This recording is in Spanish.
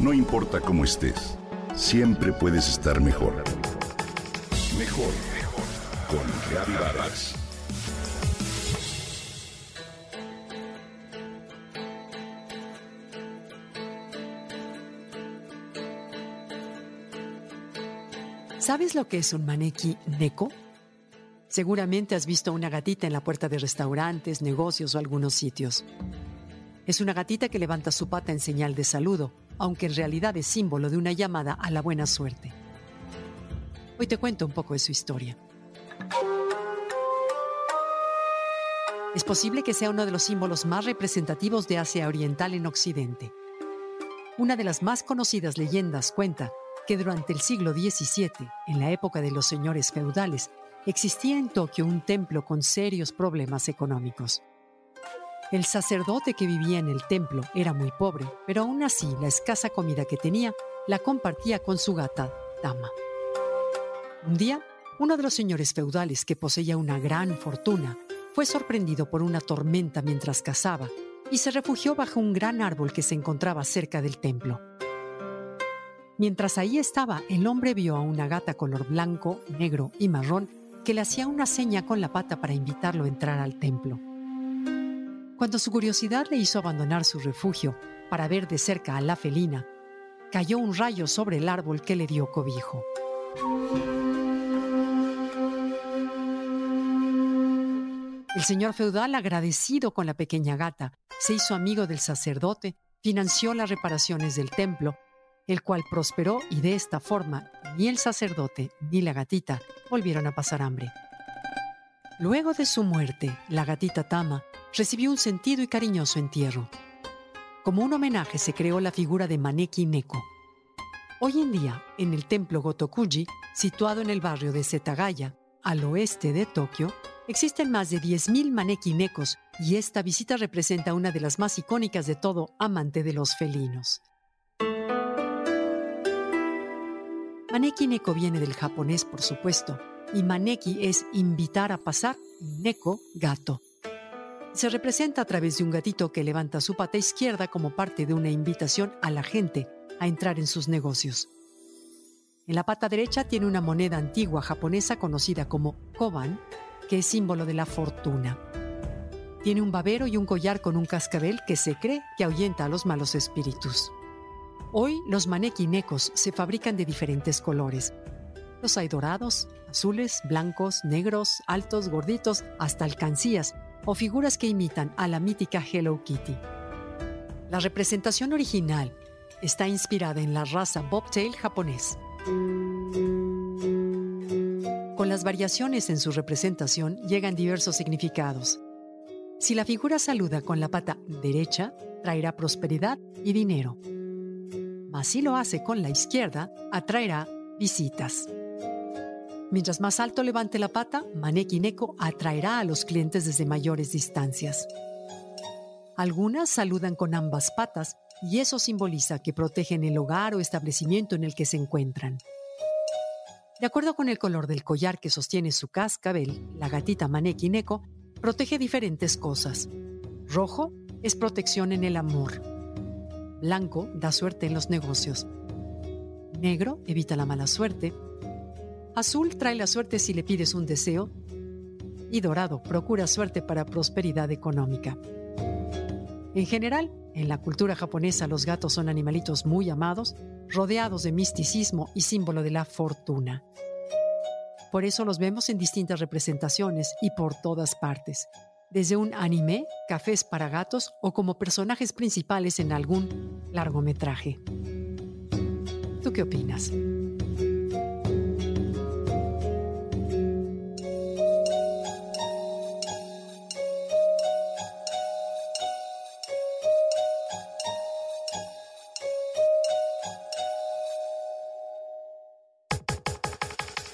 No importa cómo estés, siempre puedes estar mejor. Mejor, mejor. Con Reavivadas. ¿Sabes lo que es un maneki neko? Seguramente has visto una gatita en la puerta de restaurantes, negocios o algunos sitios. Es una gatita que levanta su pata en señal de saludo, aunque en realidad es símbolo de una llamada a la buena suerte. Hoy te cuento un poco de su historia. Es posible que sea uno de los símbolos más representativos de Asia Oriental en Occidente. Una de las más conocidas leyendas cuenta que durante el siglo XVII, en la época de los señores feudales, existía en Tokio un templo con serios problemas económicos. El sacerdote que vivía en el templo era muy pobre, pero aún así la escasa comida que tenía la compartía con su gata, Dama. Un día, uno de los señores feudales que poseía una gran fortuna fue sorprendido por una tormenta mientras cazaba y se refugió bajo un gran árbol que se encontraba cerca del templo. Mientras ahí estaba, el hombre vio a una gata color blanco, negro y marrón que le hacía una seña con la pata para invitarlo a entrar al templo. Cuando su curiosidad le hizo abandonar su refugio para ver de cerca a la felina, cayó un rayo sobre el árbol que le dio cobijo. El señor feudal, agradecido con la pequeña gata, se hizo amigo del sacerdote, financió las reparaciones del templo el cual prosperó y de esta forma ni el sacerdote ni la gatita volvieron a pasar hambre. Luego de su muerte, la gatita Tama recibió un sentido y cariñoso entierro. Como un homenaje se creó la figura de Maneki Neko. Hoy en día, en el templo Gotokuji, situado en el barrio de Setagaya, al oeste de Tokio, existen más de 10.000 Maneki Nekos y esta visita representa una de las más icónicas de todo amante de los felinos. Maneki neko viene del japonés, por supuesto, y maneki es invitar a pasar neko, gato. Se representa a través de un gatito que levanta su pata izquierda como parte de una invitación a la gente a entrar en sus negocios. En la pata derecha tiene una moneda antigua japonesa conocida como koban, que es símbolo de la fortuna. Tiene un babero y un collar con un cascabel que se cree que ahuyenta a los malos espíritus. Hoy los manequinecos se fabrican de diferentes colores. Los hay dorados, azules, blancos, negros, altos, gorditos, hasta alcancías o figuras que imitan a la mítica Hello Kitty. La representación original está inspirada en la raza bobtail japonés. Con las variaciones en su representación llegan diversos significados. Si la figura saluda con la pata derecha, traerá prosperidad y dinero mas si lo hace con la izquierda, atraerá visitas. Mientras más alto levante la pata, Maneki Neko atraerá a los clientes desde mayores distancias. Algunas saludan con ambas patas y eso simboliza que protegen el hogar o establecimiento en el que se encuentran. De acuerdo con el color del collar que sostiene su cascabel, la gatita Maneki Neko protege diferentes cosas. Rojo es protección en el amor. Blanco da suerte en los negocios. Negro evita la mala suerte. Azul trae la suerte si le pides un deseo. Y dorado procura suerte para prosperidad económica. En general, en la cultura japonesa los gatos son animalitos muy amados, rodeados de misticismo y símbolo de la fortuna. Por eso los vemos en distintas representaciones y por todas partes desde un anime, cafés para gatos o como personajes principales en algún largometraje. ¿Tú qué opinas?